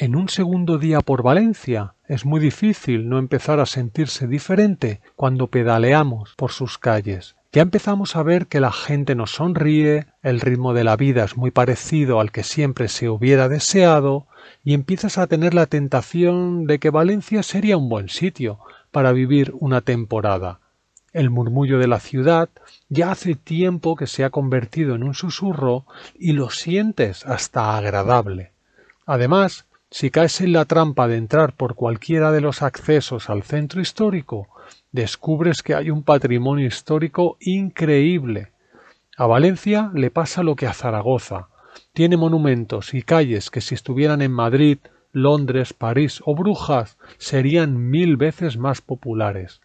en un segundo día por Valencia es muy difícil no empezar a sentirse diferente cuando pedaleamos por sus calles. Ya empezamos a ver que la gente nos sonríe, el ritmo de la vida es muy parecido al que siempre se hubiera deseado, y empiezas a tener la tentación de que Valencia sería un buen sitio para vivir una temporada. El murmullo de la ciudad ya hace tiempo que se ha convertido en un susurro y lo sientes hasta agradable. Además, si caes en la trampa de entrar por cualquiera de los accesos al centro histórico, descubres que hay un patrimonio histórico increíble. A Valencia le pasa lo que a Zaragoza. Tiene monumentos y calles que si estuvieran en Madrid, Londres, París o Brujas serían mil veces más populares.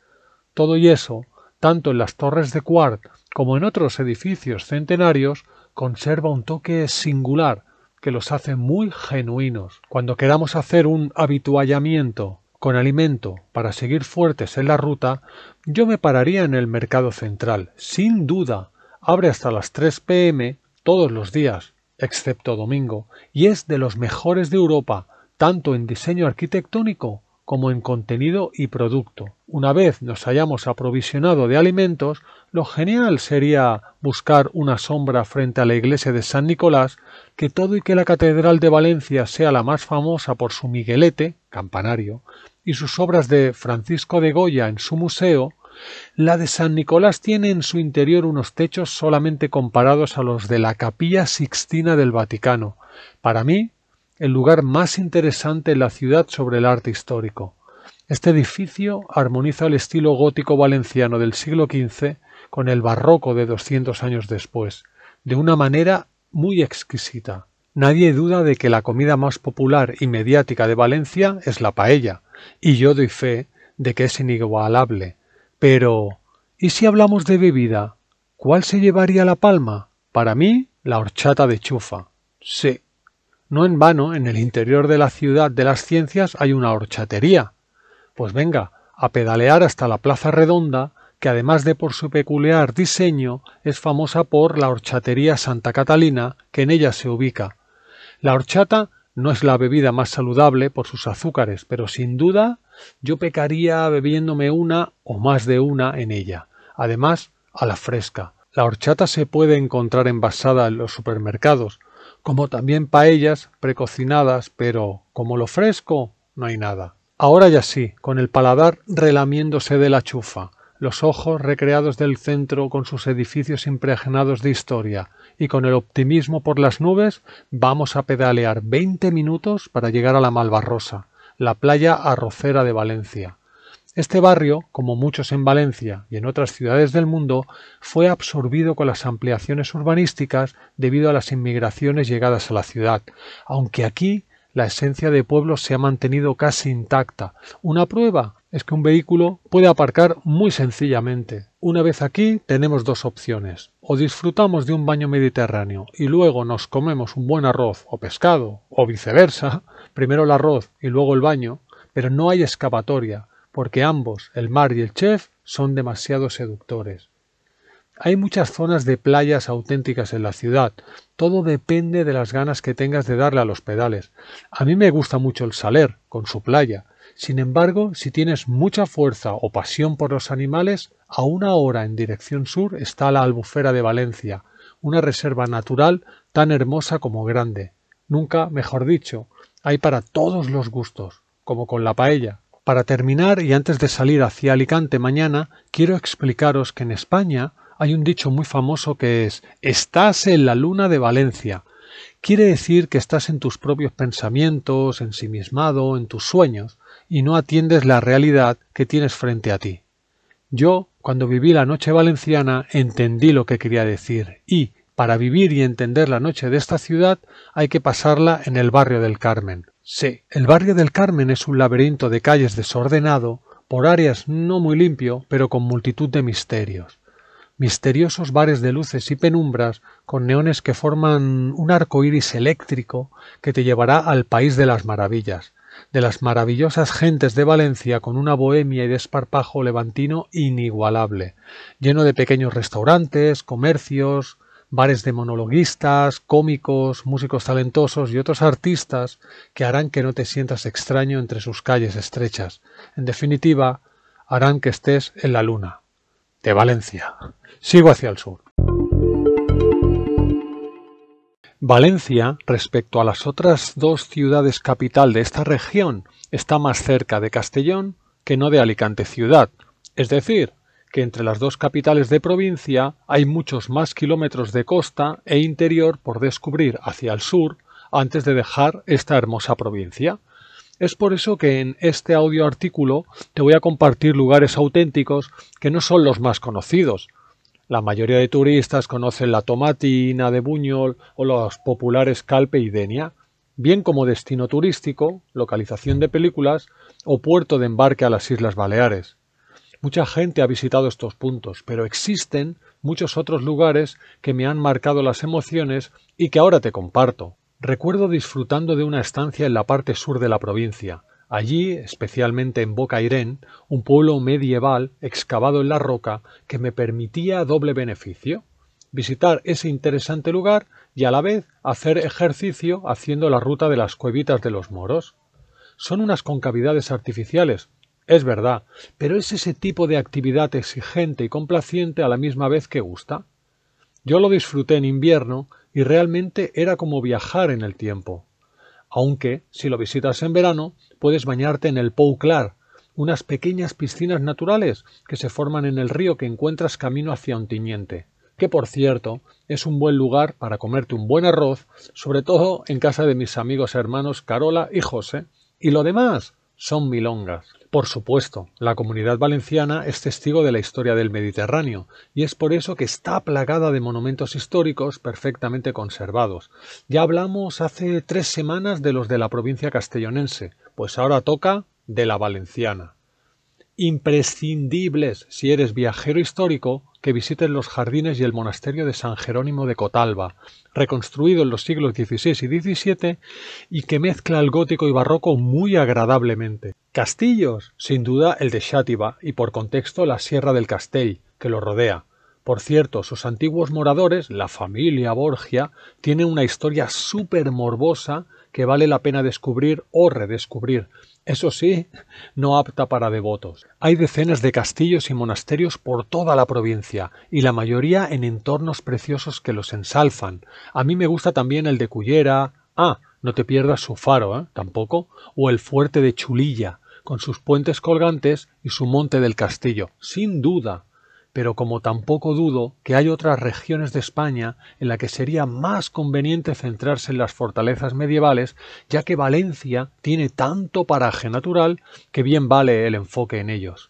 Todo y eso, tanto en las torres de Cuart como en otros edificios centenarios, conserva un toque singular que los hace muy genuinos. Cuando queramos hacer un habituallamiento con alimento para seguir fuertes en la ruta, yo me pararía en el mercado central, sin duda. Abre hasta las 3 pm todos los días, excepto domingo, y es de los mejores de Europa, tanto en diseño arquitectónico como en contenido y producto. Una vez nos hayamos aprovisionado de alimentos, lo genial sería buscar una sombra frente a la iglesia de San Nicolás, que todo y que la Catedral de Valencia sea la más famosa por su miguelete, campanario, y sus obras de Francisco de Goya en su museo, la de San Nicolás tiene en su interior unos techos solamente comparados a los de la Capilla Sixtina del Vaticano. Para mí, el lugar más interesante en la ciudad sobre el arte histórico. Este edificio armoniza el estilo gótico valenciano del siglo XV con el barroco de 200 años después, de una manera muy exquisita. Nadie duda de que la comida más popular y mediática de Valencia es la paella, y yo doy fe de que es inigualable. Pero, ¿y si hablamos de bebida? ¿Cuál se llevaría la palma? Para mí, la horchata de chufa. Sí. No en vano, en el interior de la ciudad de las ciencias hay una horchatería. Pues venga, a pedalear hasta la Plaza Redonda, que además de por su peculiar diseño, es famosa por la horchatería Santa Catalina, que en ella se ubica. La horchata no es la bebida más saludable por sus azúcares, pero sin duda yo pecaría bebiéndome una o más de una en ella. Además, a la fresca. La horchata se puede encontrar envasada en los supermercados, como también paellas precocinadas, pero como lo fresco no hay nada. Ahora ya sí, con el paladar relamiéndose de la chufa, los ojos recreados del centro con sus edificios impregnados de historia, y con el optimismo por las nubes vamos a pedalear veinte minutos para llegar a la Malvarrosa, la playa arrocera de Valencia. Este barrio, como muchos en Valencia y en otras ciudades del mundo, fue absorbido con las ampliaciones urbanísticas debido a las inmigraciones llegadas a la ciudad, aunque aquí la esencia de pueblo se ha mantenido casi intacta. Una prueba es que un vehículo puede aparcar muy sencillamente. Una vez aquí tenemos dos opciones. O disfrutamos de un baño mediterráneo y luego nos comemos un buen arroz o pescado, o viceversa, primero el arroz y luego el baño, pero no hay escapatoria, porque ambos, el mar y el chef, son demasiado seductores. Hay muchas zonas de playas auténticas en la ciudad. Todo depende de las ganas que tengas de darle a los pedales. A mí me gusta mucho el Saler, con su playa. Sin embargo, si tienes mucha fuerza o pasión por los animales, a una hora en dirección sur está la Albufera de Valencia, una reserva natural tan hermosa como grande. Nunca, mejor dicho, hay para todos los gustos, como con la paella. Para terminar, y antes de salir hacia Alicante mañana, quiero explicaros que en España hay un dicho muy famoso que es Estás en la luna de Valencia. Quiere decir que estás en tus propios pensamientos, ensimismado, en tus sueños, y no atiendes la realidad que tienes frente a ti. Yo, cuando viví la noche valenciana, entendí lo que quería decir, y, para vivir y entender la noche de esta ciudad, hay que pasarla en el barrio del Carmen. Sí, el barrio del Carmen es un laberinto de calles desordenado, por áreas no muy limpio, pero con multitud de misterios. Misteriosos bares de luces y penumbras con neones que forman un arco iris eléctrico que te llevará al país de las maravillas, de las maravillosas gentes de Valencia con una bohemia y desparpajo levantino inigualable, lleno de pequeños restaurantes, comercios, bares de monologuistas, cómicos, músicos talentosos y otros artistas que harán que no te sientas extraño entre sus calles estrechas. En definitiva, harán que estés en la luna. De Valencia. Sigo hacia el sur. Valencia, respecto a las otras dos ciudades capital de esta región, está más cerca de Castellón que no de Alicante ciudad, es decir, que entre las dos capitales de provincia hay muchos más kilómetros de costa e interior por descubrir hacia el sur antes de dejar esta hermosa provincia. Es por eso que en este audio artículo te voy a compartir lugares auténticos que no son los más conocidos. La mayoría de turistas conocen la Tomatina de Buñol o los populares Calpe y Denia, bien como destino turístico, localización de películas o puerto de embarque a las Islas Baleares. Mucha gente ha visitado estos puntos, pero existen muchos otros lugares que me han marcado las emociones y que ahora te comparto. Recuerdo disfrutando de una estancia en la parte sur de la provincia. Allí, especialmente en Boca Irén, un pueblo medieval excavado en la roca que me permitía doble beneficio visitar ese interesante lugar y a la vez hacer ejercicio haciendo la ruta de las cuevitas de los moros. Son unas concavidades artificiales, es verdad, pero es ese tipo de actividad exigente y complaciente a la misma vez que gusta. Yo lo disfruté en invierno y realmente era como viajar en el tiempo. Aunque, si lo visitas en verano, puedes bañarte en el Pou Clar, unas pequeñas piscinas naturales que se forman en el río que encuentras camino hacia un tiñente, que por cierto es un buen lugar para comerte un buen arroz, sobre todo en casa de mis amigos hermanos Carola y José, y lo demás son milongas. Por supuesto, la comunidad valenciana es testigo de la historia del Mediterráneo, y es por eso que está plagada de monumentos históricos perfectamente conservados. Ya hablamos hace tres semanas de los de la provincia castellonense, pues ahora toca de la valenciana. Imprescindibles si eres viajero histórico que visites los jardines y el monasterio de San Jerónimo de Cotalba, reconstruido en los siglos XVI y XVII y que mezcla el gótico y barroco muy agradablemente. Castillos, sin duda el de Xátiva y por contexto la Sierra del Castell, que lo rodea. Por cierto, sus antiguos moradores, la familia Borgia, tienen una historia súper morbosa que vale la pena descubrir o redescubrir, eso sí, no apta para devotos. Hay decenas de castillos y monasterios por toda la provincia, y la mayoría en entornos preciosos que los ensalzan. A mí me gusta también el de Cullera. Ah, no te pierdas su faro, ¿eh? Tampoco. O el fuerte de Chulilla, con sus puentes colgantes y su monte del castillo. Sin duda pero como tampoco dudo que hay otras regiones de España en la que sería más conveniente centrarse en las fortalezas medievales, ya que Valencia tiene tanto paraje natural que bien vale el enfoque en ellos.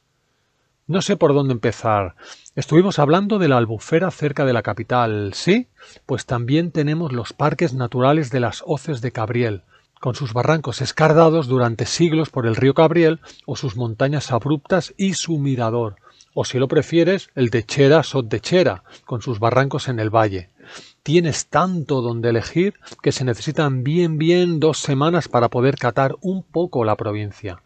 No sé por dónde empezar. Estuvimos hablando de la albufera cerca de la capital, ¿sí? Pues también tenemos los parques naturales de las hoces de Cabriel, con sus barrancos escardados durante siglos por el río Cabriel o sus montañas abruptas y su mirador, o si lo prefieres, el de Chera Sot de Chera, con sus barrancos en el valle. Tienes tanto donde elegir que se necesitan bien bien dos semanas para poder catar un poco la provincia.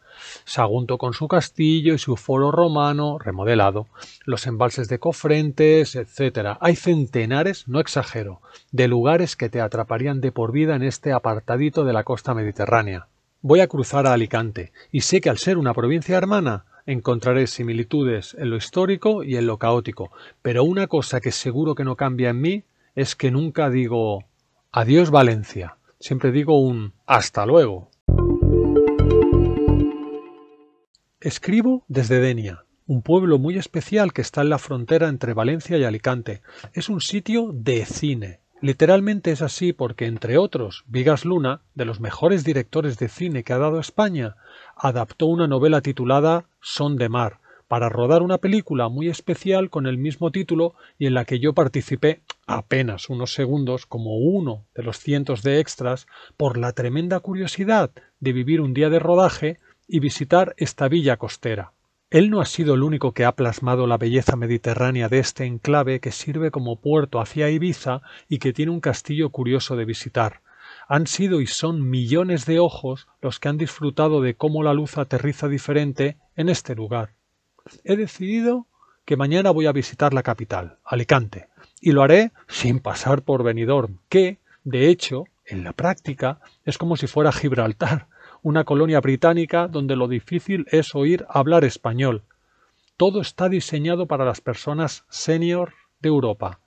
Sagunto con su castillo y su foro romano remodelado, los embalses de Cofrentes, etc. Hay centenares, no exagero, de lugares que te atraparían de por vida en este apartadito de la costa mediterránea. Voy a cruzar a Alicante, y sé que al ser una provincia hermana, encontraré similitudes en lo histórico y en lo caótico, pero una cosa que seguro que no cambia en mí es que nunca digo adiós Valencia, siempre digo un hasta luego. Escribo desde Denia, un pueblo muy especial que está en la frontera entre Valencia y Alicante. Es un sitio de cine. Literalmente es así porque, entre otros, Vigas Luna, de los mejores directores de cine que ha dado España, adaptó una novela titulada Son de Mar, para rodar una película muy especial con el mismo título y en la que yo participé apenas unos segundos como uno de los cientos de extras por la tremenda curiosidad de vivir un día de rodaje y visitar esta villa costera. Él no ha sido el único que ha plasmado la belleza mediterránea de este enclave que sirve como puerto hacia Ibiza y que tiene un castillo curioso de visitar. Han sido y son millones de ojos los que han disfrutado de cómo la luz aterriza diferente en este lugar. He decidido que mañana voy a visitar la capital, Alicante, y lo haré sin pasar por Benidorm, que, de hecho, en la práctica, es como si fuera Gibraltar, una colonia británica donde lo difícil es oír hablar español. Todo está diseñado para las personas senior de Europa,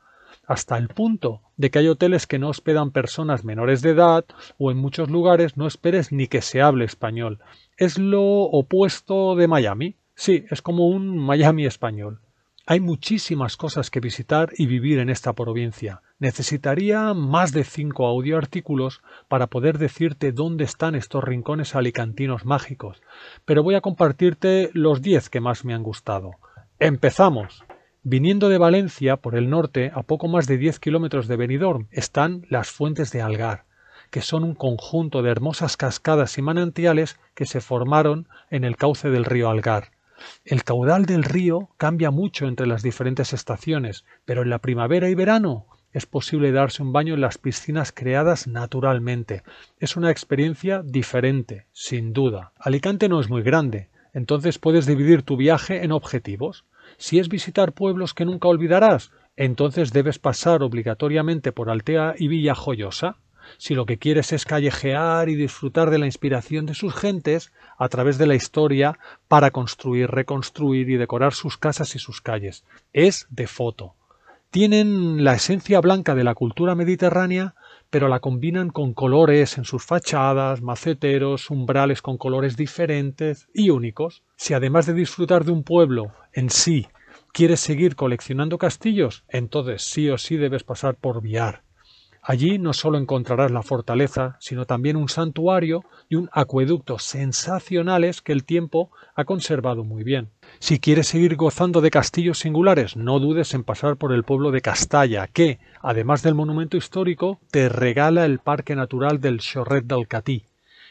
hasta el punto de que hay hoteles que no hospedan personas menores de edad o en muchos lugares no esperes ni que se hable español. Es lo opuesto de Miami. Sí, es como un Miami español. Hay muchísimas cosas que visitar y vivir en esta provincia. Necesitaría más de cinco audioartículos para poder decirte dónde están estos rincones alicantinos mágicos, pero voy a compartirte los diez que más me han gustado. ¡Empezamos! Viniendo de Valencia, por el norte, a poco más de 10 kilómetros de Benidorm, están las fuentes de Algar, que son un conjunto de hermosas cascadas y manantiales que se formaron en el cauce del río Algar. El caudal del río cambia mucho entre las diferentes estaciones, pero en la primavera y verano es posible darse un baño en las piscinas creadas naturalmente. Es una experiencia diferente, sin duda. Alicante no es muy grande, entonces puedes dividir tu viaje en objetivos. Si es visitar pueblos que nunca olvidarás, entonces debes pasar obligatoriamente por Altea y Villa Joyosa. Si lo que quieres es callejear y disfrutar de la inspiración de sus gentes a través de la historia para construir, reconstruir y decorar sus casas y sus calles, es de foto. Tienen la esencia blanca de la cultura mediterránea, pero la combinan con colores en sus fachadas, maceteros, umbrales con colores diferentes y únicos. Si además de disfrutar de un pueblo en sí quieres seguir coleccionando castillos, entonces sí o sí debes pasar por Viar. Allí no solo encontrarás la fortaleza, sino también un santuario y un acueducto sensacionales que el tiempo ha conservado muy bien. Si quieres seguir gozando de castillos singulares, no dudes en pasar por el pueblo de Castalla, que, además del monumento histórico, te regala el Parque Natural del Chorret del Catí,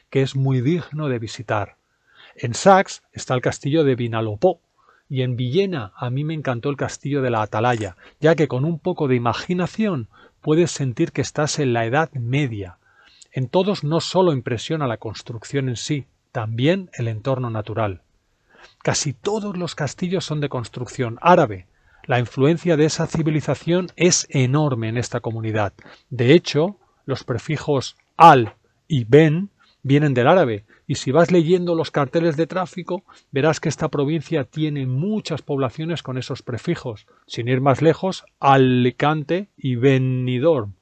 que es muy digno de visitar. En Sax está el castillo de Vinalopó, y en Villena a mí me encantó el castillo de la Atalaya, ya que con un poco de imaginación puedes sentir que estás en la Edad Media. En todos no solo impresiona la construcción en sí, también el entorno natural. Casi todos los castillos son de construcción árabe. La influencia de esa civilización es enorme en esta comunidad. De hecho, los prefijos al y ben vienen del árabe, y si vas leyendo los carteles de tráfico, verás que esta provincia tiene muchas poblaciones con esos prefijos, sin ir más lejos, Alicante y Benidorm.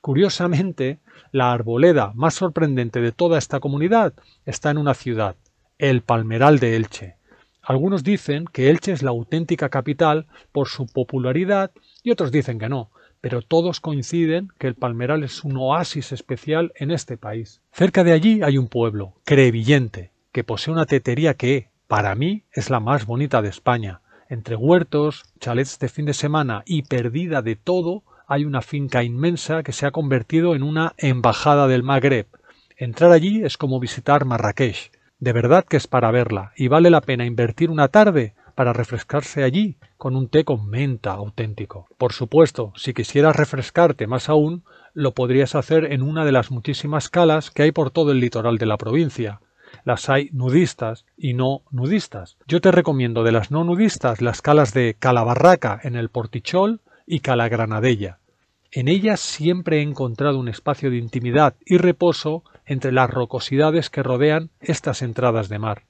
Curiosamente, la arboleda más sorprendente de toda esta comunidad está en una ciudad, el Palmeral de Elche. Algunos dicen que Elche es la auténtica capital por su popularidad y otros dicen que no, pero todos coinciden que el Palmeral es un oasis especial en este país. Cerca de allí hay un pueblo, Crevillente, que posee una tetería que, para mí, es la más bonita de España. Entre huertos, chalets de fin de semana y perdida de todo, hay una finca inmensa que se ha convertido en una embajada del Magreb. Entrar allí es como visitar Marrakech. De verdad que es para verla, y vale la pena invertir una tarde para refrescarse allí con un té con menta auténtico. Por supuesto, si quisieras refrescarte más aún, lo podrías hacer en una de las muchísimas calas que hay por todo el litoral de la provincia. Las hay nudistas y no nudistas. Yo te recomiendo de las no nudistas las calas de Calabarraca en el Portichol y Calagranadella. En ellas siempre he encontrado un espacio de intimidad y reposo entre las rocosidades que rodean estas entradas de mar.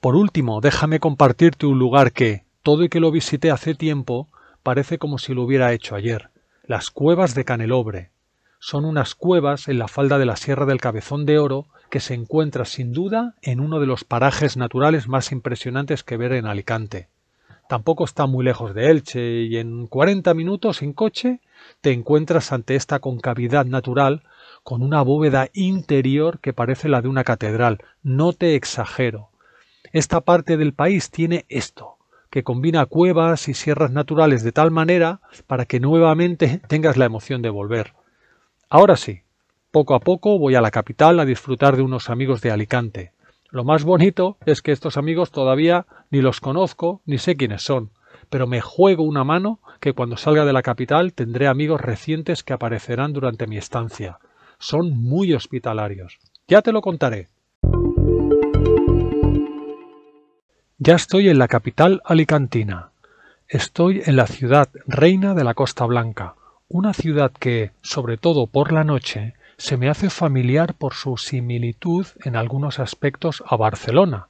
Por último, déjame compartirte un lugar que, todo y que lo visité hace tiempo, parece como si lo hubiera hecho ayer. Las cuevas de Canelobre. Son unas cuevas en la falda de la Sierra del Cabezón de Oro que se encuentra sin duda en uno de los parajes naturales más impresionantes que ver en Alicante. Tampoco está muy lejos de Elche y en cuarenta minutos en coche te encuentras ante esta concavidad natural con una bóveda interior que parece la de una catedral. No te exagero. Esta parte del país tiene esto, que combina cuevas y sierras naturales de tal manera para que nuevamente tengas la emoción de volver. Ahora sí, poco a poco voy a la capital a disfrutar de unos amigos de Alicante. Lo más bonito es que estos amigos todavía ni los conozco ni sé quiénes son, pero me juego una mano que cuando salga de la capital tendré amigos recientes que aparecerán durante mi estancia. Son muy hospitalarios. Ya te lo contaré. Ya estoy en la capital alicantina. Estoy en la ciudad reina de la Costa Blanca, una ciudad que, sobre todo por la noche, se me hace familiar por su similitud en algunos aspectos a Barcelona.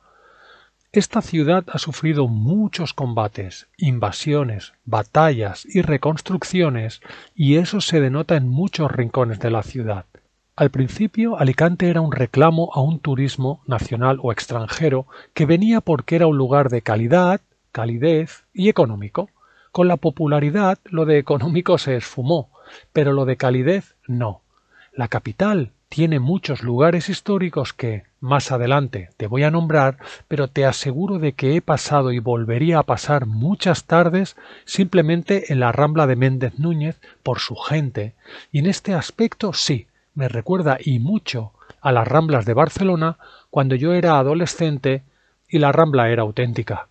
Esta ciudad ha sufrido muchos combates, invasiones, batallas y reconstrucciones, y eso se denota en muchos rincones de la ciudad. Al principio, Alicante era un reclamo a un turismo nacional o extranjero que venía porque era un lugar de calidad, calidez y económico. Con la popularidad lo de económico se esfumó, pero lo de calidez no. La capital tiene muchos lugares históricos que, más adelante, te voy a nombrar, pero te aseguro de que he pasado y volvería a pasar muchas tardes simplemente en la Rambla de Méndez Núñez por su gente, y en este aspecto sí, me recuerda y mucho a las Ramblas de Barcelona cuando yo era adolescente y la Rambla era auténtica.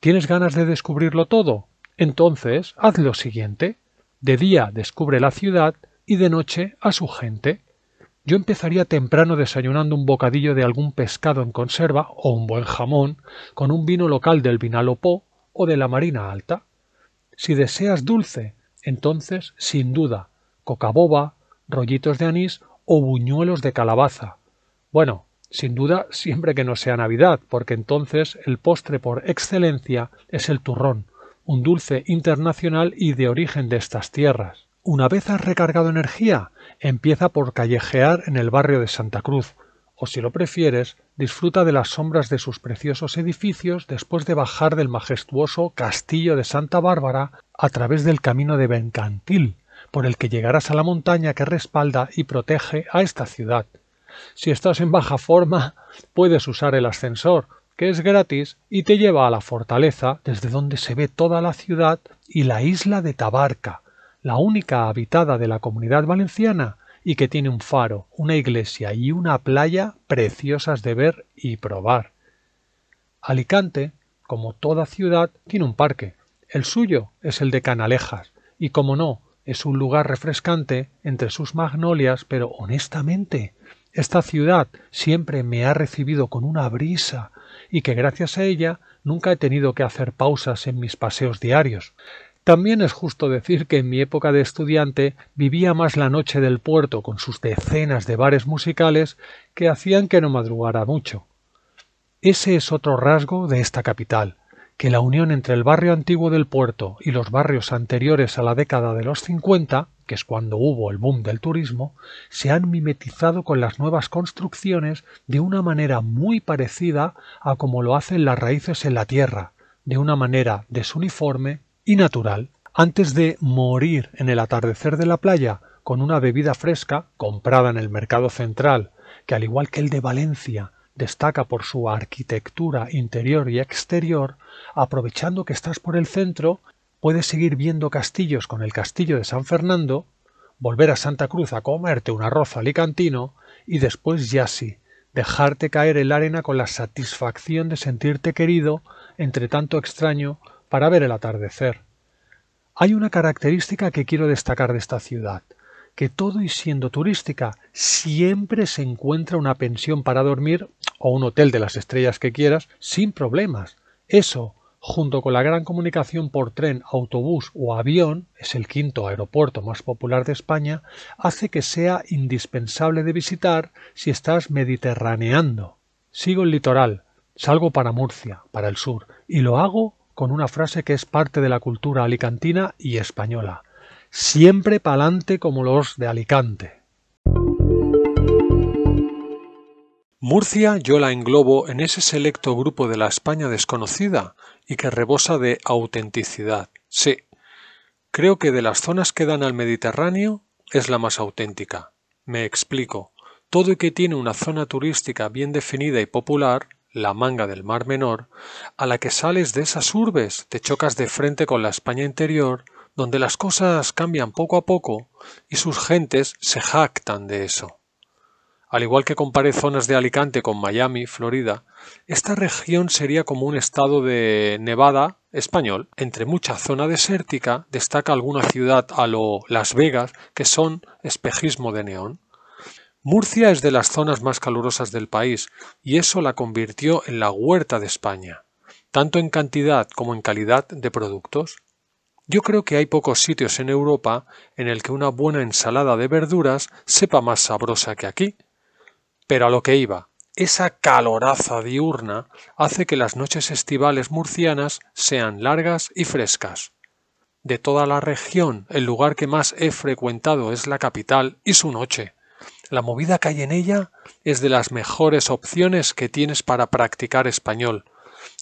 ¿Tienes ganas de descubrirlo todo? Entonces, haz lo siguiente. De día descubre la ciudad y de noche a su gente. Yo empezaría temprano desayunando un bocadillo de algún pescado en conserva o un buen jamón con un vino local del Vinalopó o de la Marina Alta. Si deseas dulce, entonces, sin duda, cocaboba, rollitos de anís o buñuelos de calabaza. Bueno, sin duda siempre que no sea Navidad, porque entonces el postre por excelencia es el turrón, un dulce internacional y de origen de estas tierras. Una vez has recargado energía, empieza por callejear en el barrio de Santa Cruz, o si lo prefieres, disfruta de las sombras de sus preciosos edificios después de bajar del majestuoso Castillo de Santa Bárbara a través del camino de Bencantil, por el que llegarás a la montaña que respalda y protege a esta ciudad. Si estás en baja forma, puedes usar el ascensor, que es gratis y te lleva a la fortaleza desde donde se ve toda la ciudad y la isla de Tabarca, la única habitada de la comunidad valenciana y que tiene un faro, una iglesia y una playa preciosas de ver y probar. Alicante, como toda ciudad, tiene un parque. El suyo es el de Canalejas, y como no, es un lugar refrescante entre sus magnolias, pero honestamente, esta ciudad siempre me ha recibido con una brisa y que gracias a ella nunca he tenido que hacer pausas en mis paseos diarios. También es justo decir que en mi época de estudiante vivía más la noche del puerto con sus decenas de bares musicales que hacían que no madrugara mucho. Ese es otro rasgo de esta capital, que la unión entre el barrio antiguo del puerto y los barrios anteriores a la década de los 50, que es cuando hubo el boom del turismo, se han mimetizado con las nuevas construcciones de una manera muy parecida a como lo hacen las raíces en la tierra, de una manera desuniforme y natural. Antes de morir en el atardecer de la playa con una bebida fresca comprada en el mercado central, que al igual que el de Valencia destaca por su arquitectura interior y exterior, aprovechando que estás por el centro, puedes seguir viendo castillos con el castillo de San Fernando, volver a Santa Cruz a comerte un arroz alicantino y después ya sí, dejarte caer en la arena con la satisfacción de sentirte querido entre tanto extraño para ver el atardecer. Hay una característica que quiero destacar de esta ciudad que todo y siendo turística siempre se encuentra una pensión para dormir o un hotel de las estrellas que quieras sin problemas. Eso, junto con la gran comunicación por tren, autobús o avión, es el quinto aeropuerto más popular de España, hace que sea indispensable de visitar si estás mediterraneando. Sigo el litoral, salgo para Murcia, para el sur, y lo hago con una frase que es parte de la cultura alicantina y española siempre pa'lante como los de Alicante. Murcia yo la englobo en ese selecto grupo de la España desconocida y que rebosa de autenticidad. Sí, creo que de las zonas que dan al Mediterráneo es la más auténtica. Me explico. Todo y que tiene una zona turística bien definida y popular, la manga del Mar Menor, a la que sales de esas urbes te chocas de frente con la España interior, donde las cosas cambian poco a poco y sus gentes se jactan de eso. Al igual que comparé zonas de Alicante con Miami, Florida, esta región sería como un estado de Nevada español. Entre mucha zona desértica destaca alguna ciudad a lo Las Vegas que son espejismo de neón. Murcia es de las zonas más calurosas del país y eso la convirtió en la huerta de España. tanto en cantidad como en calidad de productos. Yo creo que hay pocos sitios en Europa en el que una buena ensalada de verduras sepa más sabrosa que aquí. Pero a lo que iba, esa caloraza diurna hace que las noches estivales murcianas sean largas y frescas. De toda la región, el lugar que más he frecuentado es la capital y su noche. La movida que hay en ella es de las mejores opciones que tienes para practicar español.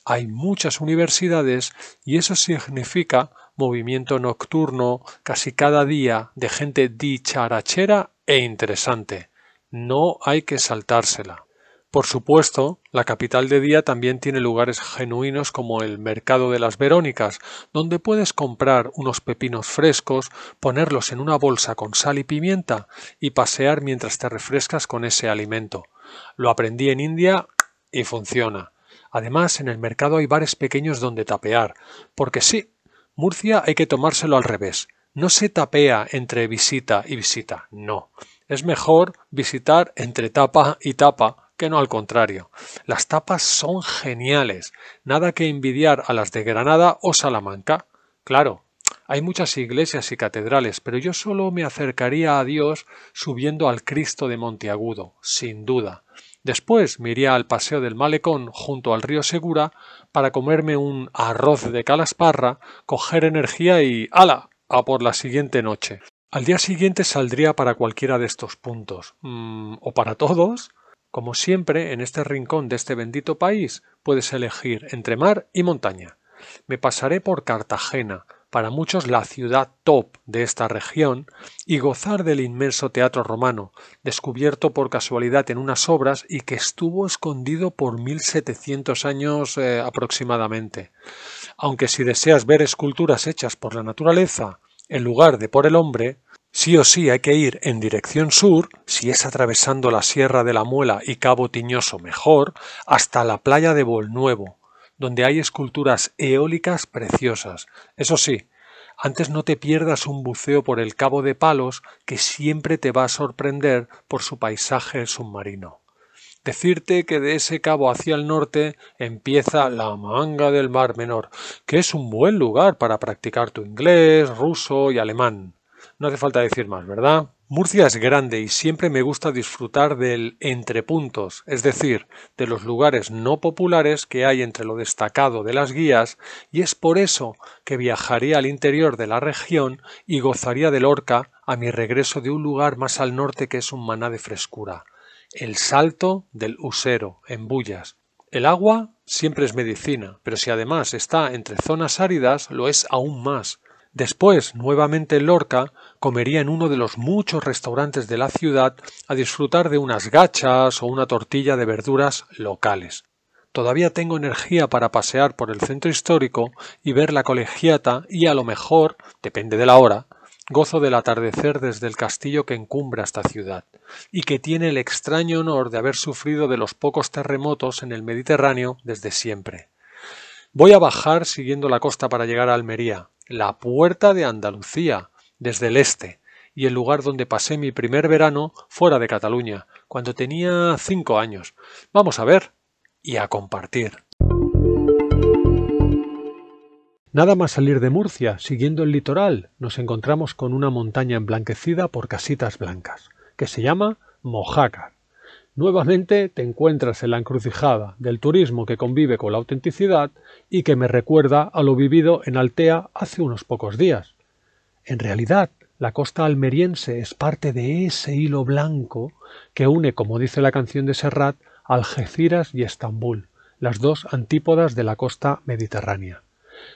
Hay muchas universidades y eso significa movimiento nocturno casi cada día de gente dicharachera e interesante. No hay que saltársela. Por supuesto, la capital de día también tiene lugares genuinos como el Mercado de las Verónicas, donde puedes comprar unos pepinos frescos, ponerlos en una bolsa con sal y pimienta y pasear mientras te refrescas con ese alimento. Lo aprendí en India y funciona. Además, en el mercado hay bares pequeños donde tapear, porque sí, Murcia hay que tomárselo al revés. No se tapea entre visita y visita, no. Es mejor visitar entre tapa y tapa que no al contrario. Las tapas son geniales, nada que envidiar a las de Granada o Salamanca. Claro, hay muchas iglesias y catedrales, pero yo solo me acercaría a Dios subiendo al Cristo de Monteagudo, sin duda. Después me iría al paseo del malecón junto al río Segura para comerme un arroz de calasparra, coger energía y ¡ala! a por la siguiente noche. Al día siguiente saldría para cualquiera de estos puntos. Mm, o para todos, como siempre, en este rincón de este bendito país puedes elegir entre mar y montaña. Me pasaré por Cartagena, para muchos la ciudad top de esta región, y gozar del inmenso teatro romano, descubierto por casualidad en unas obras y que estuvo escondido por 1700 años eh, aproximadamente. Aunque si deseas ver esculturas hechas por la naturaleza en lugar de por el hombre, Sí o sí hay que ir en dirección sur, si es atravesando la Sierra de la Muela y Cabo Tiñoso mejor, hasta la playa de Bolnuevo, donde hay esculturas eólicas preciosas. Eso sí, antes no te pierdas un buceo por el Cabo de Palos que siempre te va a sorprender por su paisaje submarino. Decirte que de ese cabo hacia el norte empieza la manga del Mar Menor, que es un buen lugar para practicar tu inglés, ruso y alemán. No hace falta decir más, ¿verdad? Murcia es grande y siempre me gusta disfrutar del entre puntos, es decir, de los lugares no populares que hay entre lo destacado de las guías, y es por eso que viajaría al interior de la región y gozaría del Orca a mi regreso de un lugar más al norte que es un maná de frescura, el Salto del Usero, en Bullas. El agua siempre es medicina, pero si además está entre zonas áridas, lo es aún más, Después, nuevamente en Lorca, comería en uno de los muchos restaurantes de la ciudad a disfrutar de unas gachas o una tortilla de verduras locales. Todavía tengo energía para pasear por el centro histórico y ver la colegiata y a lo mejor, depende de la hora, gozo del atardecer desde el castillo que encumbra esta ciudad, y que tiene el extraño honor de haber sufrido de los pocos terremotos en el Mediterráneo desde siempre. Voy a bajar siguiendo la costa para llegar a Almería, la puerta de Andalucía, desde el este, y el lugar donde pasé mi primer verano fuera de Cataluña, cuando tenía cinco años. Vamos a ver y a compartir. Nada más salir de Murcia, siguiendo el litoral, nos encontramos con una montaña emblanquecida por casitas blancas, que se llama Mojácar. Nuevamente te encuentras en la encrucijada del turismo que convive con la autenticidad y que me recuerda a lo vivido en Altea hace unos pocos días. En realidad, la costa almeriense es parte de ese hilo blanco que une, como dice la canción de Serrat, Algeciras y Estambul, las dos antípodas de la costa mediterránea.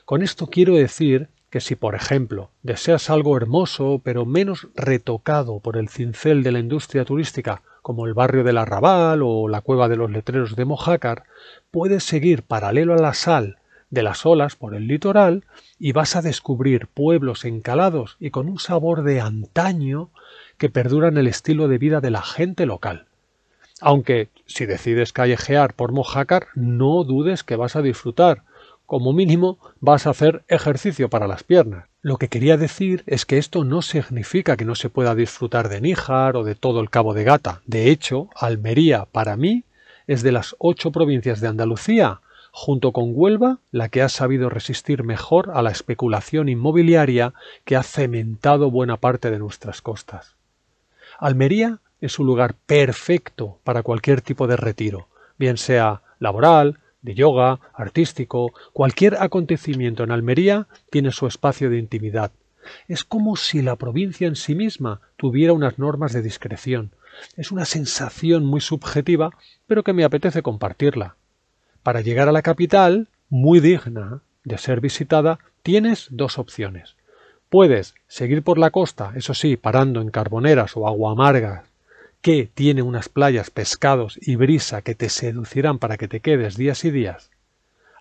Con esto quiero decir que si, por ejemplo, deseas algo hermoso pero menos retocado por el cincel de la industria turística como el barrio del Arrabal o la cueva de los letreros de Mojácar, puedes seguir paralelo a la sal de las olas por el litoral y vas a descubrir pueblos encalados y con un sabor de antaño que perduran el estilo de vida de la gente local. Aunque si decides callejear por Mojácar, no dudes que vas a disfrutar, como mínimo vas a hacer ejercicio para las piernas. Lo que quería decir es que esto no significa que no se pueda disfrutar de Níjar o de todo el Cabo de Gata. De hecho, Almería, para mí, es de las ocho provincias de Andalucía junto con Huelva, la que ha sabido resistir mejor a la especulación inmobiliaria que ha cementado buena parte de nuestras costas. Almería es un lugar perfecto para cualquier tipo de retiro, bien sea laboral, de yoga, artístico, cualquier acontecimiento en Almería tiene su espacio de intimidad. Es como si la provincia en sí misma tuviera unas normas de discreción. Es una sensación muy subjetiva, pero que me apetece compartirla. Para llegar a la capital, muy digna de ser visitada, tienes dos opciones. Puedes seguir por la costa, eso sí, parando en carboneras o agua amargas, que tiene unas playas, pescados y brisa que te seducirán para que te quedes días y días.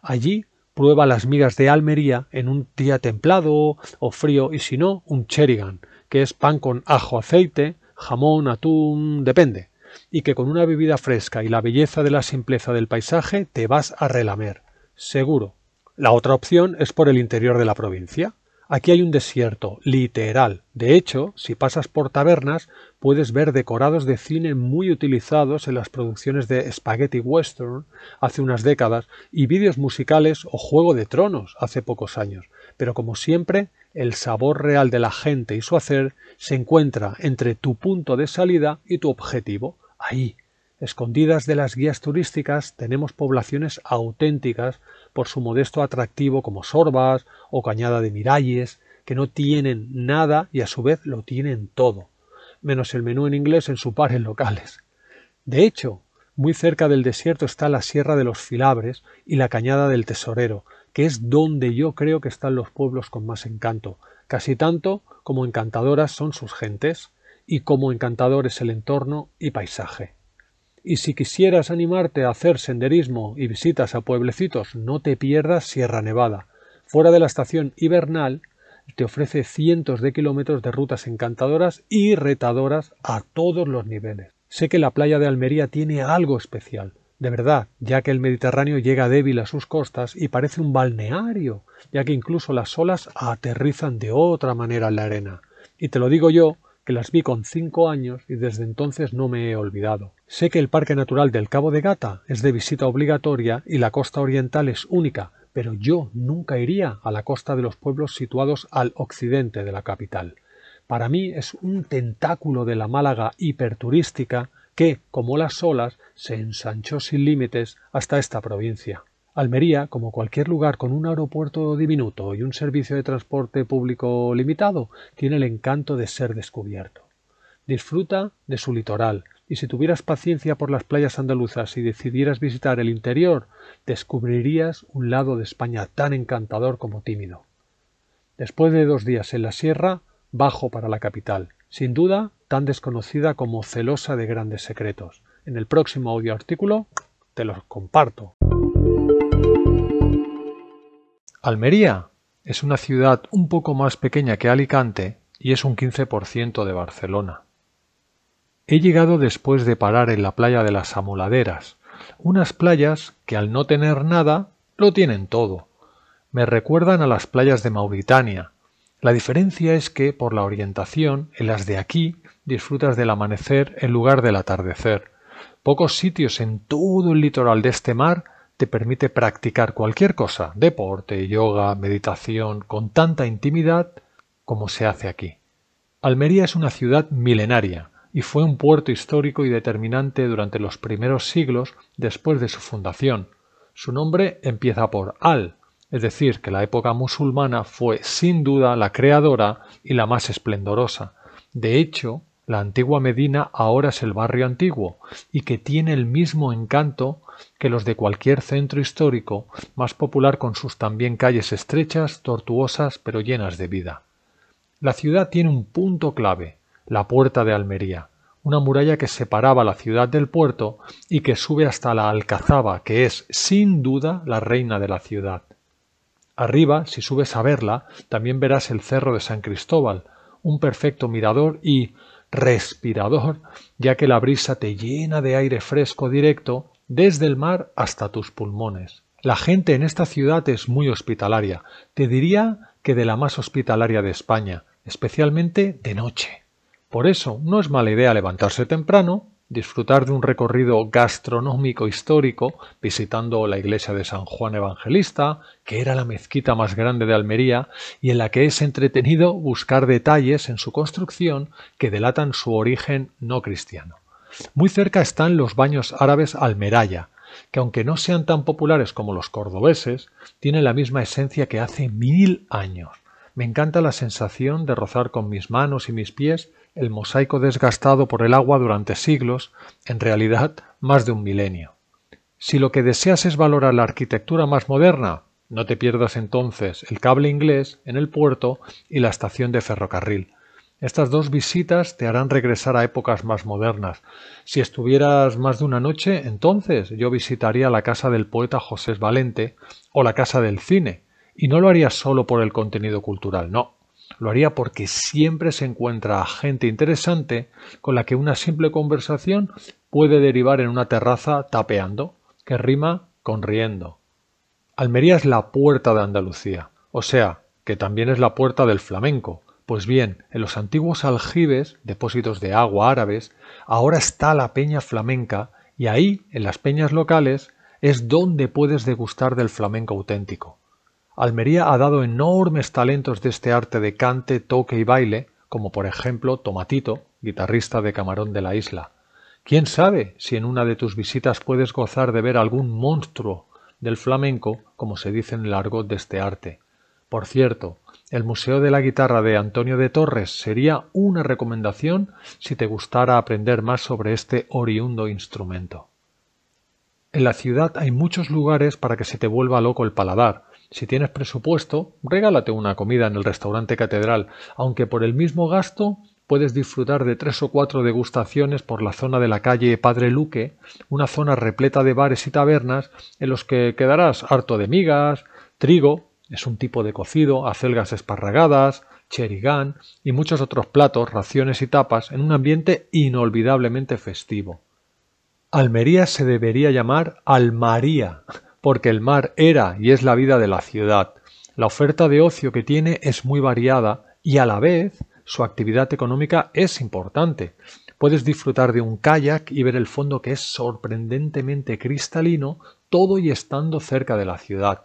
Allí prueba las migas de Almería en un día templado o frío y si no, un cherigan, que es pan con ajo, aceite, jamón, atún, depende y que con una bebida fresca y la belleza de la simpleza del paisaje te vas a relamer, seguro. La otra opción es por el interior de la provincia. Aquí hay un desierto, literal. De hecho, si pasas por tabernas, puedes ver decorados de cine muy utilizados en las producciones de Spaghetti Western hace unas décadas y vídeos musicales o Juego de Tronos hace pocos años. Pero como siempre, el sabor real de la gente y su hacer se encuentra entre tu punto de salida y tu objetivo. Ahí, escondidas de las guías turísticas, tenemos poblaciones auténticas por su modesto atractivo como Sorbas o Cañada de Miralles, que no tienen nada y a su vez lo tienen todo, menos el menú en inglés en su par en locales. De hecho, muy cerca del desierto está la Sierra de los Filabres y la Cañada del Tesorero, que es donde yo creo que están los pueblos con más encanto, casi tanto como encantadoras son sus gentes, y como encantador es el entorno y paisaje. Y si quisieras animarte a hacer senderismo y visitas a pueblecitos, no te pierdas Sierra Nevada. Fuera de la estación hibernal, te ofrece cientos de kilómetros de rutas encantadoras y retadoras a todos los niveles. Sé que la playa de Almería tiene algo especial, de verdad, ya que el Mediterráneo llega débil a sus costas y parece un balneario, ya que incluso las olas aterrizan de otra manera en la arena. Y te lo digo yo, que las vi con cinco años y desde entonces no me he olvidado. Sé que el Parque Natural del Cabo de Gata es de visita obligatoria y la costa oriental es única, pero yo nunca iría a la costa de los pueblos situados al occidente de la capital. Para mí es un tentáculo de la Málaga hiperturística que, como las olas, se ensanchó sin límites hasta esta provincia. Almería, como cualquier lugar con un aeropuerto diminuto y un servicio de transporte público limitado, tiene el encanto de ser descubierto. Disfruta de su litoral, y si tuvieras paciencia por las playas andaluzas y decidieras visitar el interior, descubrirías un lado de España tan encantador como tímido. Después de dos días en la sierra, bajo para la capital, sin duda tan desconocida como celosa de grandes secretos. En el próximo audio artículo te los comparto. Almería es una ciudad un poco más pequeña que Alicante y es un 15% de Barcelona. He llegado después de parar en la playa de las Amoladeras, unas playas que al no tener nada lo tienen todo. Me recuerdan a las playas de Mauritania, la diferencia es que, por la orientación, en las de aquí disfrutas del amanecer en lugar del atardecer. Pocos sitios en todo el litoral de este mar te permite practicar cualquier cosa, deporte, yoga, meditación, con tanta intimidad como se hace aquí. Almería es una ciudad milenaria y fue un puerto histórico y determinante durante los primeros siglos después de su fundación. Su nombre empieza por Al, es decir, que la época musulmana fue sin duda la creadora y la más esplendorosa. De hecho, la antigua Medina ahora es el barrio antiguo y que tiene el mismo encanto que los de cualquier centro histórico, más popular con sus también calles estrechas, tortuosas, pero llenas de vida. La ciudad tiene un punto clave, la Puerta de Almería, una muralla que separaba la ciudad del puerto y que sube hasta la Alcazaba, que es, sin duda, la reina de la ciudad. Arriba, si subes a verla, también verás el cerro de San Cristóbal, un perfecto mirador y respirador, ya que la brisa te llena de aire fresco directo desde el mar hasta tus pulmones. La gente en esta ciudad es muy hospitalaria, te diría que de la más hospitalaria de España, especialmente de noche. Por eso no es mala idea levantarse temprano, disfrutar de un recorrido gastronómico histórico, visitando la iglesia de San Juan Evangelista, que era la mezquita más grande de Almería, y en la que es entretenido buscar detalles en su construcción que delatan su origen no cristiano. Muy cerca están los baños árabes Almeraya, que aunque no sean tan populares como los cordobeses, tienen la misma esencia que hace mil años. Me encanta la sensación de rozar con mis manos y mis pies el mosaico desgastado por el agua durante siglos, en realidad más de un milenio. Si lo que deseas es valorar la arquitectura más moderna, no te pierdas entonces el cable inglés en el puerto y la estación de ferrocarril. Estas dos visitas te harán regresar a épocas más modernas. Si estuvieras más de una noche, entonces yo visitaría la casa del poeta José Valente o la casa del cine, y no lo haría solo por el contenido cultural, no. Lo haría porque siempre se encuentra gente interesante con la que una simple conversación puede derivar en una terraza tapeando, que rima con riendo. Almería es la puerta de Andalucía, o sea, que también es la puerta del flamenco. Pues bien, en los antiguos aljibes, depósitos de agua árabes, ahora está la peña flamenca y ahí, en las peñas locales, es donde puedes degustar del flamenco auténtico. Almería ha dado enormes talentos de este arte de cante, toque y baile, como por ejemplo Tomatito, guitarrista de Camarón de la Isla. ¿Quién sabe si en una de tus visitas puedes gozar de ver algún monstruo del flamenco, como se dice en el argot de este arte? Por cierto, el Museo de la Guitarra de Antonio de Torres sería una recomendación si te gustara aprender más sobre este oriundo instrumento. En la ciudad hay muchos lugares para que se te vuelva loco el paladar, si tienes presupuesto, regálate una comida en el restaurante Catedral, aunque por el mismo gasto puedes disfrutar de tres o cuatro degustaciones por la zona de la calle Padre Luque, una zona repleta de bares y tabernas en los que quedarás harto de migas, trigo, es un tipo de cocido, acelgas esparragadas, cherigán y muchos otros platos, raciones y tapas en un ambiente inolvidablemente festivo. Almería se debería llamar Almaría, porque el mar era y es la vida de la ciudad. La oferta de ocio que tiene es muy variada y a la vez su actividad económica es importante. Puedes disfrutar de un kayak y ver el fondo que es sorprendentemente cristalino, todo y estando cerca de la ciudad.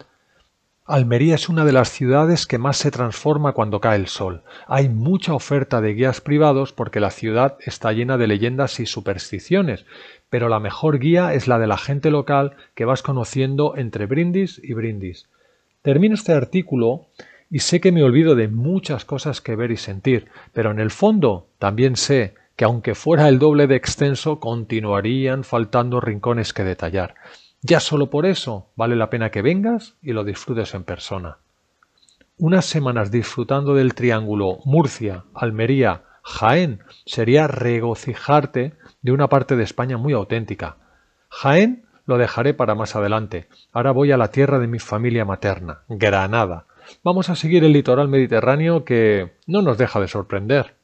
Almería es una de las ciudades que más se transforma cuando cae el sol. Hay mucha oferta de guías privados porque la ciudad está llena de leyendas y supersticiones, pero la mejor guía es la de la gente local que vas conociendo entre brindis y brindis. Termino este artículo y sé que me olvido de muchas cosas que ver y sentir, pero en el fondo también sé que aunque fuera el doble de extenso, continuarían faltando rincones que detallar. Ya solo por eso vale la pena que vengas y lo disfrutes en persona. Unas semanas disfrutando del triángulo Murcia, Almería, Jaén sería regocijarte de una parte de España muy auténtica. Jaén lo dejaré para más adelante. Ahora voy a la tierra de mi familia materna, Granada. Vamos a seguir el litoral mediterráneo que no nos deja de sorprender.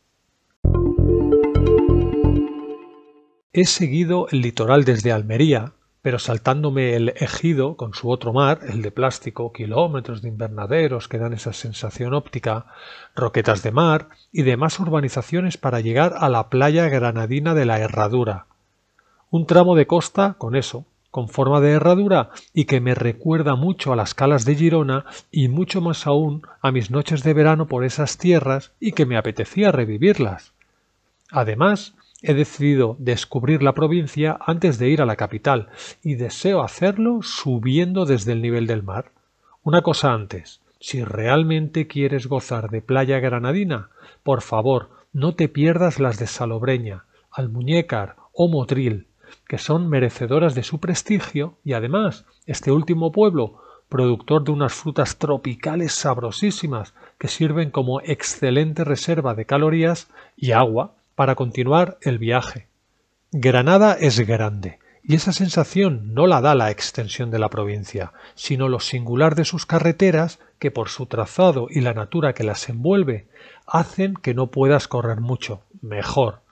He seguido el litoral desde Almería, pero saltándome el ejido con su otro mar, el de plástico, kilómetros de invernaderos que dan esa sensación óptica, roquetas de mar y demás urbanizaciones para llegar a la playa granadina de la Herradura. Un tramo de costa con eso, con forma de herradura y que me recuerda mucho a las calas de Girona y mucho más aún a mis noches de verano por esas tierras y que me apetecía revivirlas. Además, He decidido descubrir la provincia antes de ir a la capital y deseo hacerlo subiendo desde el nivel del mar. Una cosa antes, si realmente quieres gozar de playa granadina, por favor, no te pierdas las de Salobreña, Almuñécar o Motril, que son merecedoras de su prestigio y además este último pueblo, productor de unas frutas tropicales sabrosísimas que sirven como excelente reserva de calorías y agua para continuar el viaje. Granada es grande, y esa sensación no la da la extensión de la provincia, sino lo singular de sus carreteras que por su trazado y la natura que las envuelve hacen que no puedas correr mucho, mejor.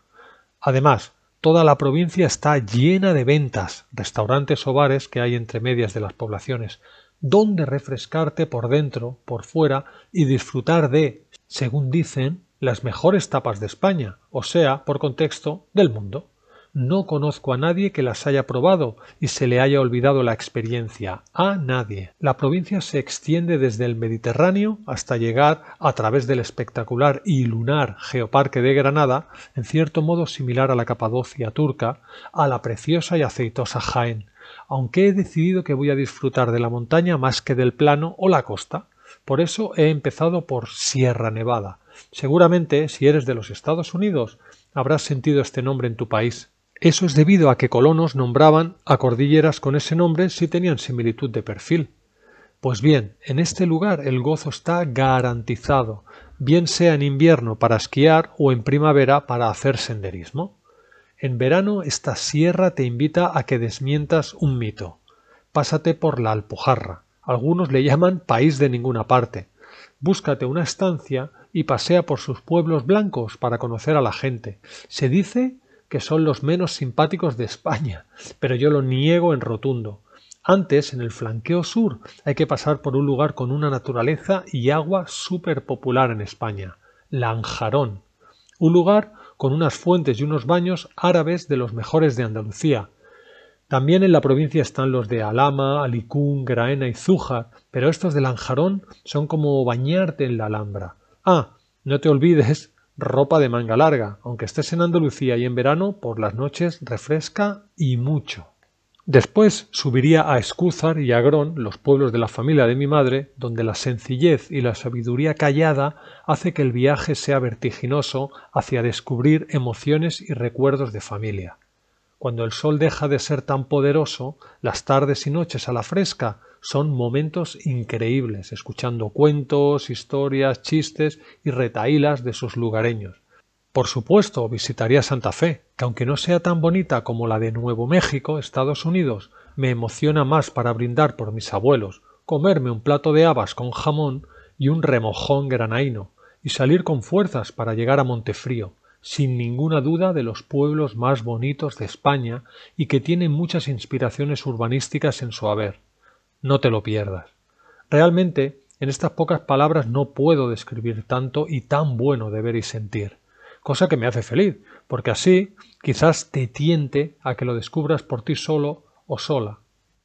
Además, toda la provincia está llena de ventas, restaurantes o bares que hay entre medias de las poblaciones, donde refrescarte por dentro, por fuera y disfrutar de, según dicen, las mejores tapas de España, o sea, por contexto, del mundo. No conozco a nadie que las haya probado y se le haya olvidado la experiencia. A nadie. La provincia se extiende desde el Mediterráneo hasta llegar, a través del espectacular y lunar Geoparque de Granada, en cierto modo similar a la Capadocia turca, a la preciosa y aceitosa Jaén, aunque he decidido que voy a disfrutar de la montaña más que del plano o la costa. Por eso he empezado por Sierra Nevada. Seguramente, si eres de los Estados Unidos, habrás sentido este nombre en tu país. Eso es debido a que colonos nombraban a cordilleras con ese nombre si tenían similitud de perfil. Pues bien, en este lugar el gozo está garantizado, bien sea en invierno para esquiar o en primavera para hacer senderismo. En verano esta sierra te invita a que desmientas un mito. Pásate por la Alpujarra. Algunos le llaman país de ninguna parte. Búscate una estancia y pasea por sus pueblos blancos para conocer a la gente. Se dice que son los menos simpáticos de España, pero yo lo niego en rotundo. Antes, en el flanqueo sur, hay que pasar por un lugar con una naturaleza y agua súper popular en España, Lanjarón, un lugar con unas fuentes y unos baños árabes de los mejores de Andalucía. También en la provincia están los de Alama, Alicún, Graena y Zújar, pero estos de Lanjarón son como bañarte en la Alhambra. Ah, no te olvides ropa de manga larga, aunque estés en Andalucía y en verano, por las noches refresca y mucho. Después subiría a Escúzar y Agrón, los pueblos de la familia de mi madre, donde la sencillez y la sabiduría callada hace que el viaje sea vertiginoso hacia descubrir emociones y recuerdos de familia. Cuando el sol deja de ser tan poderoso, las tardes y noches a la fresca son momentos increíbles, escuchando cuentos, historias, chistes y retaílas de sus lugareños. Por supuesto, visitaría Santa Fe, que aunque no sea tan bonita como la de Nuevo México, Estados Unidos, me emociona más para brindar por mis abuelos, comerme un plato de habas con jamón y un remojón granaíno, y salir con fuerzas para llegar a Montefrío, sin ninguna duda de los pueblos más bonitos de España y que tienen muchas inspiraciones urbanísticas en su haber. No te lo pierdas. Realmente, en estas pocas palabras no puedo describir tanto y tan bueno de ver y sentir, cosa que me hace feliz, porque así quizás te tiente a que lo descubras por ti solo o sola.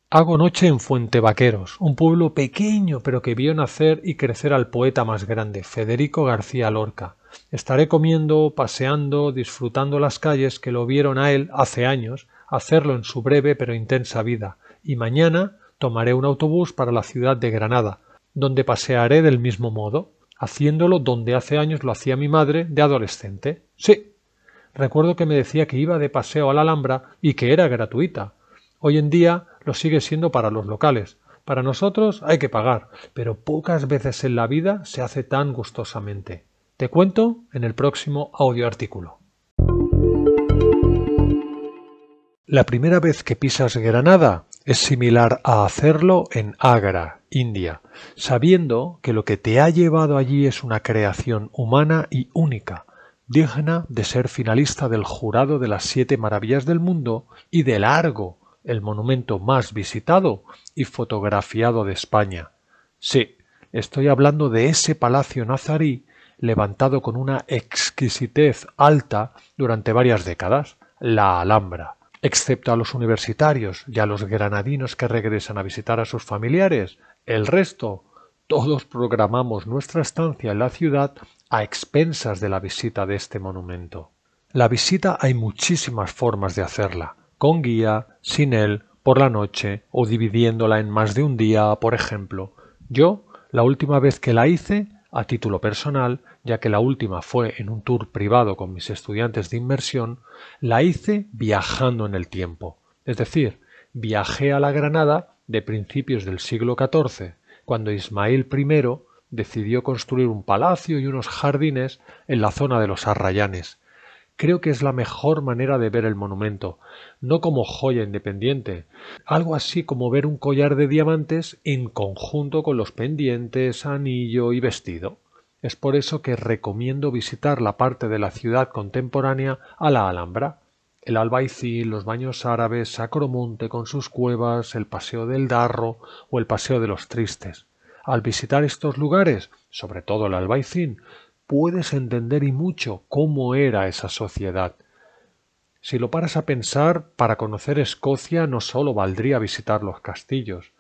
Hago noche en Fuente Vaqueros, un pueblo pequeño pero que vio nacer y crecer al poeta más grande, Federico García Lorca. Estaré comiendo, paseando, disfrutando las calles que lo vieron a él hace años, hacerlo en su breve pero intensa vida, y mañana tomaré un autobús para la ciudad de Granada, donde pasearé del mismo modo, haciéndolo donde hace años lo hacía mi madre de adolescente. Sí. Recuerdo que me decía que iba de paseo a la Alhambra y que era gratuita. Hoy en día lo sigue siendo para los locales. Para nosotros hay que pagar, pero pocas veces en la vida se hace tan gustosamente. Te cuento en el próximo audio artículo. La primera vez que pisas Granada es similar a hacerlo en Agra, India, sabiendo que lo que te ha llevado allí es una creación humana y única, digna de ser finalista del jurado de las siete maravillas del mundo y de largo el monumento más visitado y fotografiado de España. Sí, estoy hablando de ese palacio nazarí levantado con una exquisitez alta durante varias décadas, la Alhambra excepto a los universitarios y a los granadinos que regresan a visitar a sus familiares, el resto, todos programamos nuestra estancia en la ciudad a expensas de la visita de este monumento. La visita hay muchísimas formas de hacerla, con guía, sin él, por la noche o dividiéndola en más de un día, por ejemplo. Yo, la última vez que la hice, a título personal, ya que la última fue en un tour privado con mis estudiantes de inmersión, la hice viajando en el tiempo. Es decir, viajé a la Granada de principios del siglo XIV, cuando Ismael I decidió construir un palacio y unos jardines en la zona de los Arrayanes. Creo que es la mejor manera de ver el monumento, no como joya independiente, algo así como ver un collar de diamantes en conjunto con los pendientes, anillo y vestido. Es por eso que recomiendo visitar la parte de la ciudad contemporánea a la Alhambra. El Albaicín, los baños árabes, Sacromonte con sus cuevas, el Paseo del Darro o el Paseo de los Tristes. Al visitar estos lugares, sobre todo el Albaicín, puedes entender y mucho cómo era esa sociedad. Si lo paras a pensar, para conocer Escocia no solo valdría visitar los castillos,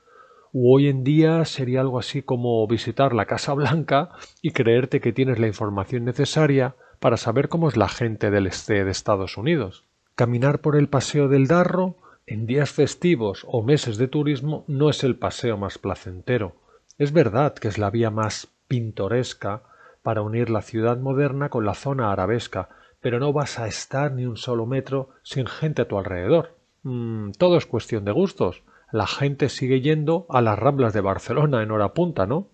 hoy en día sería algo así como visitar la Casa Blanca y creerte que tienes la información necesaria para saber cómo es la gente del este de Estados Unidos. Caminar por el Paseo del Darro en días festivos o meses de turismo no es el paseo más placentero. Es verdad que es la vía más pintoresca para unir la ciudad moderna con la zona arabesca, pero no vas a estar ni un solo metro sin gente a tu alrededor. Mm, todo es cuestión de gustos la gente sigue yendo a las Ramblas de Barcelona en hora punta, ¿no?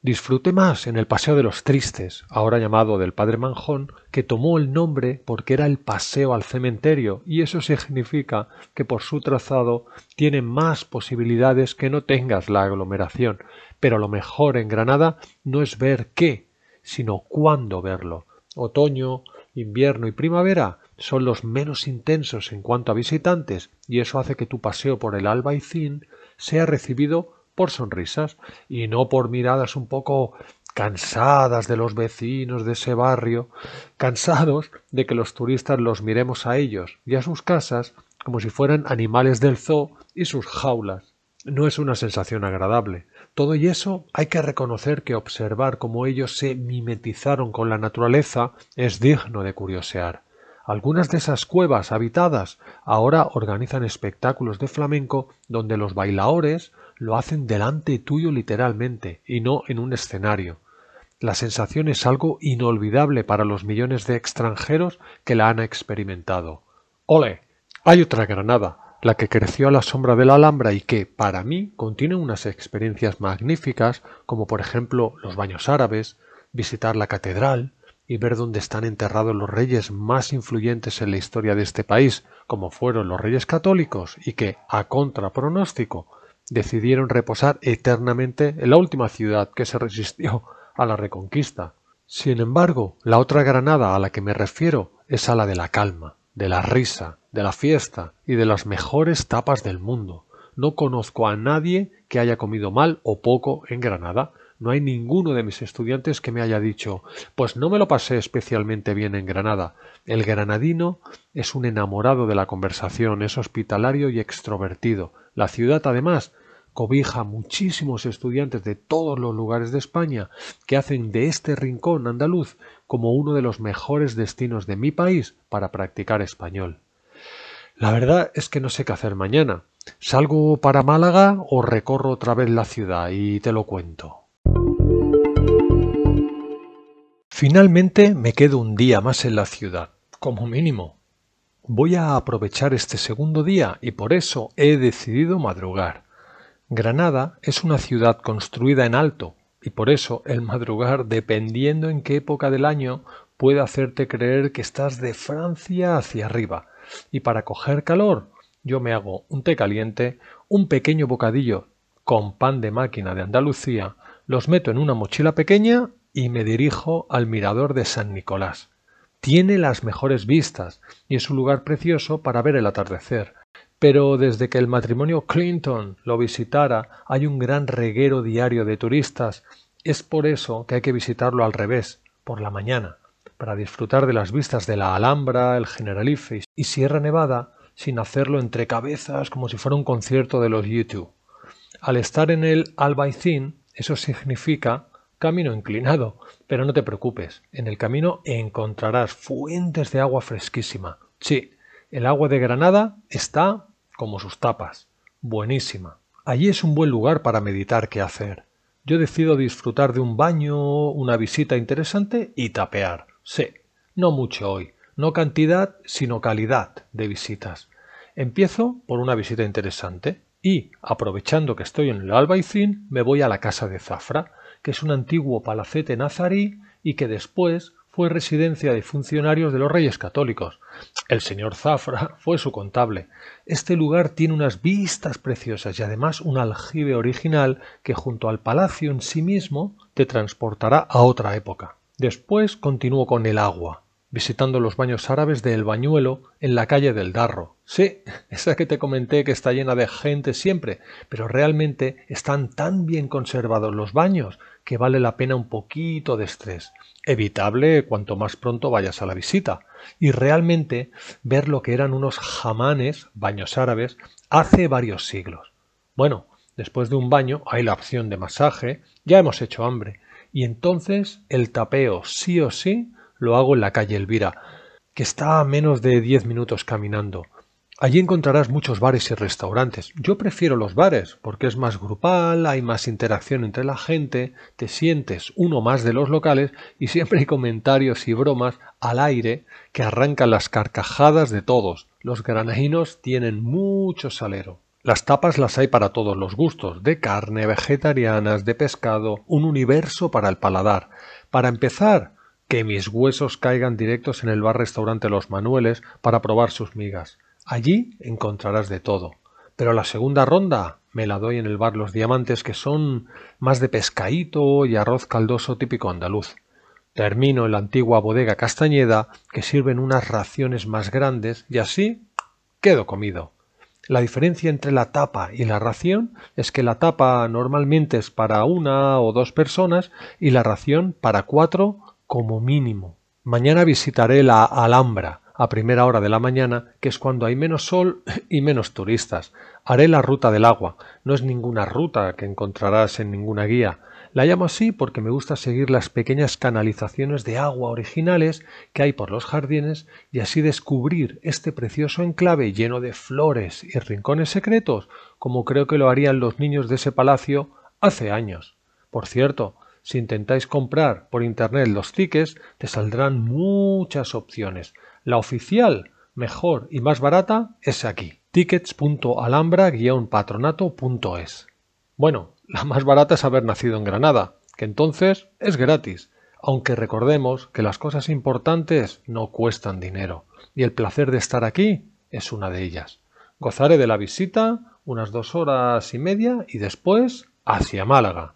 Disfruté más en el Paseo de los Tristes, ahora llamado del Padre Manjón, que tomó el nombre porque era el paseo al cementerio, y eso significa que por su trazado tiene más posibilidades que no tengas la aglomeración. Pero lo mejor en Granada no es ver qué, sino cuándo verlo. Otoño, invierno y primavera son los menos intensos en cuanto a visitantes y eso hace que tu paseo por el Albaicín sea recibido por sonrisas y no por miradas un poco cansadas de los vecinos de ese barrio, cansados de que los turistas los miremos a ellos y a sus casas como si fueran animales del zoo y sus jaulas. No es una sensación agradable. Todo y eso hay que reconocer que observar cómo ellos se mimetizaron con la naturaleza es digno de curiosear. Algunas de esas cuevas habitadas ahora organizan espectáculos de flamenco donde los bailaores lo hacen delante tuyo literalmente y no en un escenario. La sensación es algo inolvidable para los millones de extranjeros que la han experimentado. ¡Ole! Hay otra Granada, la que creció a la sombra de la Alhambra y que, para mí, contiene unas experiencias magníficas, como por ejemplo los baños árabes, visitar la catedral, y ver dónde están enterrados los reyes más influyentes en la historia de este país, como fueron los reyes católicos, y que, a contrapronóstico, decidieron reposar eternamente en la última ciudad que se resistió a la reconquista. Sin embargo, la otra Granada a la que me refiero es a la de la calma, de la risa, de la fiesta y de las mejores tapas del mundo. No conozco a nadie que haya comido mal o poco en Granada, no hay ninguno de mis estudiantes que me haya dicho pues no me lo pasé especialmente bien en Granada. El granadino es un enamorado de la conversación, es hospitalario y extrovertido. La ciudad, además, cobija muchísimos estudiantes de todos los lugares de España que hacen de este rincón andaluz como uno de los mejores destinos de mi país para practicar español. La verdad es que no sé qué hacer mañana. ¿Salgo para Málaga o recorro otra vez la ciudad y te lo cuento? Finalmente me quedo un día más en la ciudad, como mínimo. Voy a aprovechar este segundo día y por eso he decidido madrugar. Granada es una ciudad construida en alto y por eso el madrugar, dependiendo en qué época del año, puede hacerte creer que estás de Francia hacia arriba. Y para coger calor, yo me hago un té caliente, un pequeño bocadillo con pan de máquina de Andalucía, los meto en una mochila pequeña y me dirijo al mirador de San Nicolás. Tiene las mejores vistas y es un lugar precioso para ver el atardecer. Pero desde que el matrimonio Clinton lo visitara hay un gran reguero diario de turistas. Es por eso que hay que visitarlo al revés, por la mañana, para disfrutar de las vistas de la Alhambra, el Generalife y Sierra Nevada sin hacerlo entre cabezas como si fuera un concierto de los YouTube. Al estar en el Albaicín, eso significa camino inclinado, pero no te preocupes, en el camino encontrarás fuentes de agua fresquísima. Sí, el agua de Granada está como sus tapas, buenísima. Allí es un buen lugar para meditar qué hacer. Yo decido disfrutar de un baño, una visita interesante y tapear. Sí, no mucho hoy, no cantidad, sino calidad de visitas. Empiezo por una visita interesante y, aprovechando que estoy en el Albaicín, me voy a la casa de Zafra, que es un antiguo palacete nazarí y que después fue residencia de funcionarios de los reyes católicos. El señor Zafra fue su contable. Este lugar tiene unas vistas preciosas y además un aljibe original que junto al palacio en sí mismo te transportará a otra época. Después continúo con el agua. Visitando los baños árabes de El Bañuelo en la calle del Darro. Sí, esa que te comenté que está llena de gente siempre, pero realmente están tan bien conservados los baños que vale la pena un poquito de estrés. Evitable cuanto más pronto vayas a la visita. Y realmente ver lo que eran unos jamanes, baños árabes, hace varios siglos. Bueno, después de un baño hay la opción de masaje, ya hemos hecho hambre, y entonces el tapeo sí o sí lo hago en la calle Elvira, que está a menos de diez minutos caminando. Allí encontrarás muchos bares y restaurantes. Yo prefiero los bares porque es más grupal, hay más interacción entre la gente, te sientes uno más de los locales y siempre hay comentarios y bromas al aire que arrancan las carcajadas de todos. Los granajinos tienen mucho salero. Las tapas las hay para todos los gustos, de carne, vegetarianas, de pescado, un universo para el paladar. Para empezar, que mis huesos caigan directos en el bar restaurante Los Manueles para probar sus migas. Allí encontrarás de todo. Pero la segunda ronda me la doy en el bar Los Diamantes, que son más de pescaíto y arroz caldoso típico andaluz. Termino en la antigua bodega Castañeda, que sirven unas raciones más grandes, y así quedo comido. La diferencia entre la tapa y la ración es que la tapa normalmente es para una o dos personas y la ración para cuatro como mínimo. Mañana visitaré la Alhambra a primera hora de la mañana, que es cuando hay menos sol y menos turistas. Haré la ruta del agua. No es ninguna ruta que encontrarás en ninguna guía. La llamo así porque me gusta seguir las pequeñas canalizaciones de agua originales que hay por los jardines y así descubrir este precioso enclave lleno de flores y rincones secretos, como creo que lo harían los niños de ese palacio hace años. Por cierto, si intentáis comprar por internet los tickets, te saldrán muchas opciones. La oficial, mejor y más barata es aquí. tickets.alhambra-patronato.es. Bueno, la más barata es haber nacido en Granada, que entonces es gratis, aunque recordemos que las cosas importantes no cuestan dinero, y el placer de estar aquí es una de ellas. Gozaré de la visita unas dos horas y media y después hacia Málaga